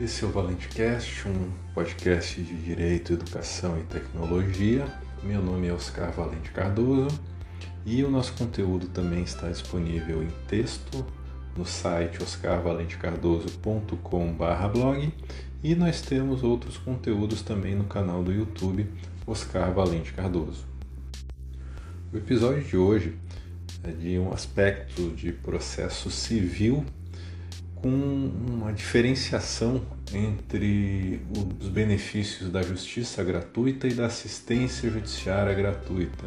Esse é o ValenteCast, um podcast de Direito, Educação e Tecnologia. Meu nome é Oscar Valente Cardoso e o nosso conteúdo também está disponível em texto no site oscarvalentecardoso.com/blog e nós temos outros conteúdos também no canal do YouTube Oscar Valente Cardoso. O episódio de hoje é de um aspecto de processo civil com uma diferenciação entre os benefícios da justiça gratuita e da assistência judiciária gratuita.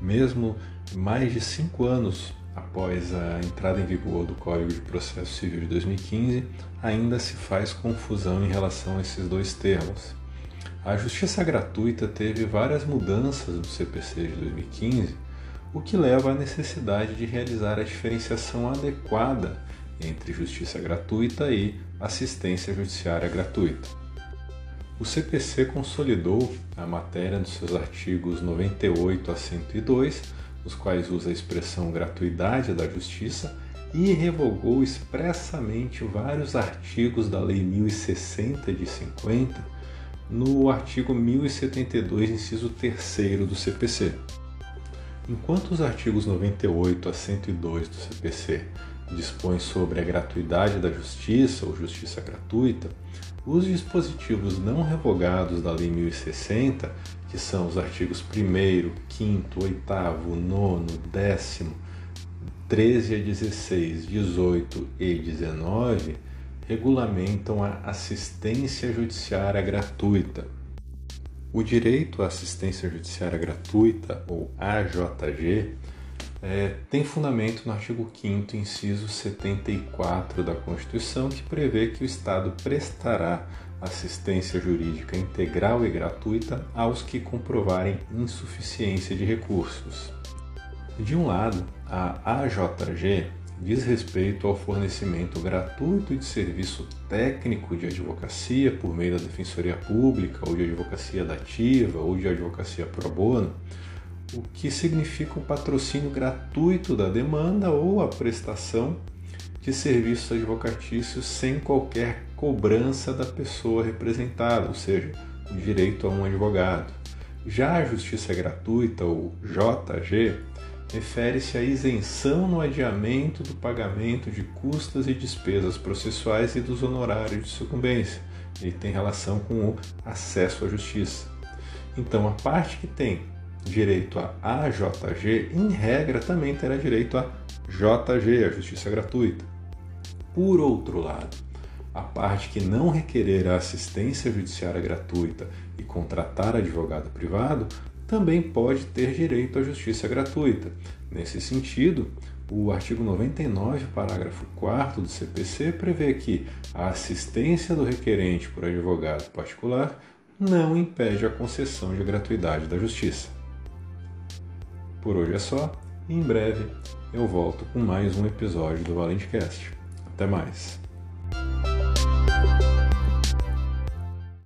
Mesmo mais de cinco anos após a entrada em vigor do Código de Processo Civil de 2015, ainda se faz confusão em relação a esses dois termos. A justiça gratuita teve várias mudanças no CPC de 2015, o que leva à necessidade de realizar a diferenciação adequada entre justiça gratuita e assistência judiciária gratuita. O CPC consolidou a matéria nos seus artigos 98 a 102, nos quais usa a expressão gratuidade da justiça, e revogou expressamente vários artigos da Lei 1060 de 50 no artigo 1072, inciso 3 do CPC. Enquanto os artigos 98 a 102 do CPC dispõe sobre a gratuidade da justiça ou justiça gratuita, os dispositivos não revogados da Lei 1060, que são os artigos 1, 5, 8, 9, 10, 13 a 16, 18 e 19, regulamentam a assistência judiciária gratuita. O direito à assistência judiciária gratuita, ou AJG, é, tem fundamento no artigo 5, inciso 74 da Constituição, que prevê que o Estado prestará assistência jurídica integral e gratuita aos que comprovarem insuficiência de recursos. De um lado, a AJG diz respeito ao fornecimento gratuito de serviço técnico de advocacia por meio da Defensoria Pública, ou de advocacia dativa, ou de advocacia pro bono o que significa o patrocínio gratuito da demanda ou a prestação de serviços advocatícios sem qualquer cobrança da pessoa representada, ou seja, o direito a um advogado. Já a justiça gratuita, ou JG, refere-se à isenção no adiamento do pagamento de custas e despesas processuais e dos honorários de sucumbência. Ele tem relação com o acesso à justiça. Então, a parte que tem direito a AJG, em regra também terá direito a JG, a justiça gratuita. Por outro lado, a parte que não requerer a assistência judiciária gratuita e contratar advogado privado também pode ter direito à justiça gratuita. Nesse sentido, o artigo 99, parágrafo 4 do CPC prevê que a assistência do requerente por advogado particular não impede a concessão de gratuidade da justiça. Por hoje é só e em breve eu volto com mais um episódio do ValenteCast. Até mais!